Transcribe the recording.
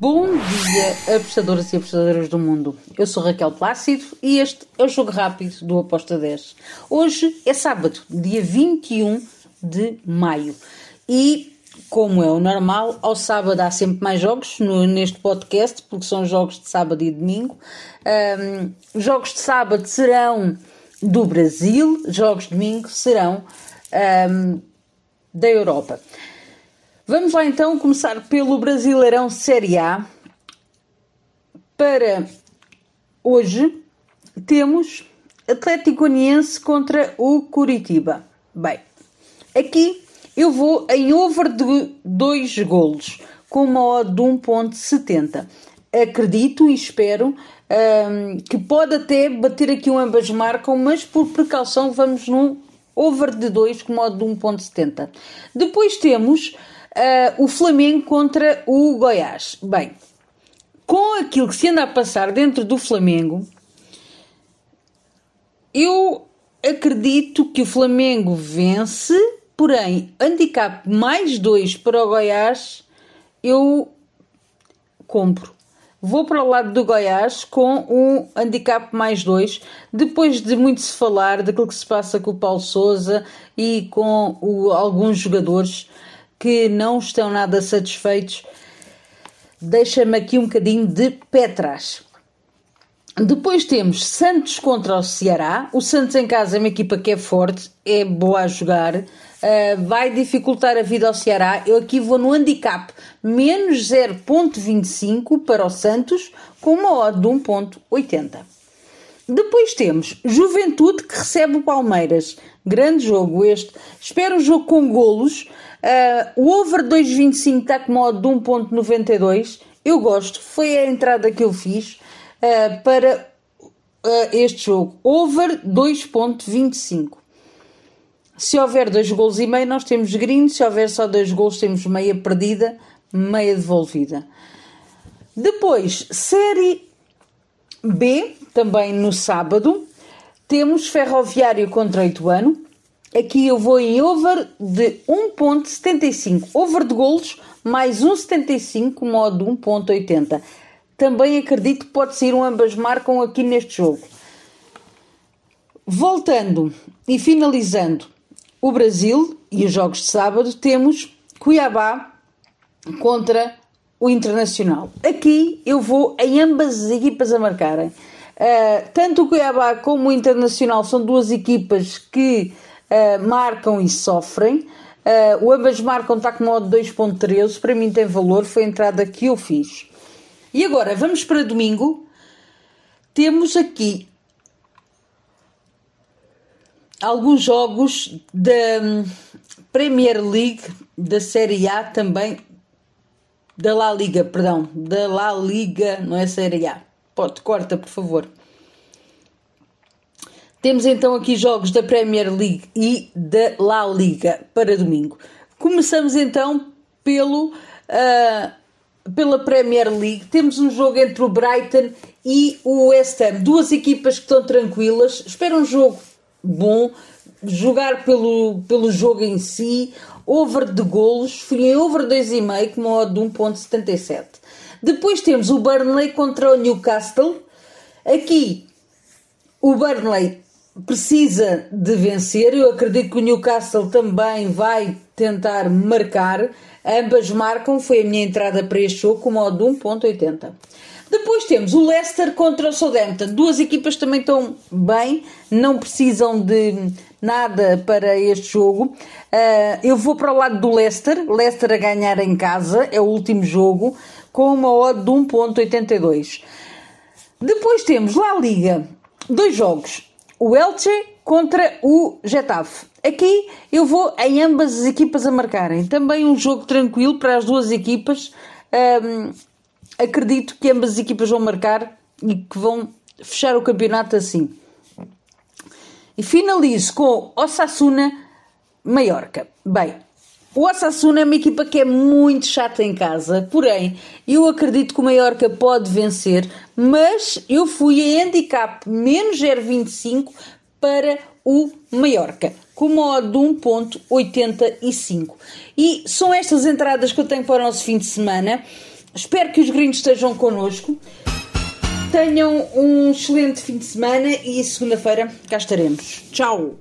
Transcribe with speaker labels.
Speaker 1: Bom dia, apostadoras e apostadoras do mundo. Eu sou Raquel Plácido e este é o Jogo Rápido do Aposta 10. Hoje é sábado, dia 21 de maio. E, como é o normal, ao sábado há sempre mais jogos no, neste podcast, porque são jogos de sábado e domingo. Um, jogos de sábado serão do Brasil, jogos de domingo serão um, da Europa. Vamos lá então começar pelo Brasileirão Série A. Para hoje temos Atlético Uniense contra o Curitiba. Bem, aqui eu vou em over de 2 golos com uma odd de 1.70. Acredito e espero um, que pode até bater aqui um ambas marcam, mas por precaução vamos num over de 2 com uma odd de 1.70. Depois temos uh, o Flamengo contra o Goiás. Bem, com aquilo que se anda a passar dentro do Flamengo, eu acredito que o Flamengo vence, porém, handicap mais 2 para o Goiás, eu compro. Vou para o lado do Goiás com um handicap mais 2, depois de muito se falar daquilo que se passa com o Paulo Souza e com o, alguns jogadores que não estão nada satisfeitos, deixa-me aqui um bocadinho de pé atrás. Depois temos Santos contra o Ceará. O Santos em casa é uma equipa que é forte, é boa a jogar, uh, vai dificultar a vida ao Ceará. Eu aqui vou no handicap menos 0.25 para o Santos, com uma odd de 1.80. Depois temos Juventude que recebe o Palmeiras. Grande jogo este. Espero um jogo com golos. Uh, o over 2.25 está com modo de 1.92. Eu gosto, foi a entrada que eu fiz uh, para uh, este jogo. Over 2.25. Se houver dois golos e meio, nós temos green. Se houver só dois golos, temos meia perdida, meia devolvida. Depois, série B, também no sábado, temos Ferroviário contra Ituano. Aqui eu vou em over de 1.75. Over de golos mais 1.75, modo 1.80. Também acredito que pode ser um ambas marcam aqui neste jogo. Voltando e finalizando o Brasil e os jogos de sábado, temos Cuiabá contra o Internacional. Aqui eu vou em ambas as equipas a marcarem. Uh, tanto o Cuiabá como o Internacional são duas equipas que uh, marcam e sofrem. Uh, o ambas marcam está com modo 2.13, para mim tem valor, foi a entrada que eu fiz. E agora, vamos para domingo. Temos aqui alguns jogos da hum, Premier League, da Série A também, da La Liga, perdão, da La Liga, não é Série A. Pode, corta, por favor. Temos então aqui jogos da Premier League e da La Liga para domingo. Começamos então pelo, uh, pela Premier League. Temos um jogo entre o Brighton e o West Ham. Duas equipas que estão tranquilas. Espero um jogo bom. Jogar pelo, pelo jogo em si. Over de golos. Fui em over 2,5 com modo de 1.77. Depois temos o Burnley contra o Newcastle. Aqui o Burnley precisa de vencer. Eu acredito que o Newcastle também vai tentar marcar. Ambas marcam, foi a minha entrada para este jogo com modo 1.80. Depois temos o Leicester contra o Southampton. Duas equipas também estão bem, não precisam de nada para este jogo. Uh, eu vou para o lado do Leicester, Leicester a ganhar em casa, é o último jogo, com uma odd de 1.82. Depois temos lá a Liga, dois jogos o Elche contra o Getafe. Aqui eu vou em ambas as equipas a marcarem. Também um jogo tranquilo para as duas equipas. Um, acredito que ambas as equipas vão marcar e que vão fechar o campeonato assim. E finalizo com Osasuna Mallorca. Bem, o Osasuna é uma equipa que é muito chata em casa, porém, eu acredito que o Mallorca pode vencer, mas eu fui a handicap menos 0,25 para o Mallorca, com modo de 1.85. E são estas entradas que eu tenho para o nosso fim de semana. Espero que os gringos estejam connosco. Tenham um excelente fim de semana e segunda-feira cá estaremos. Tchau!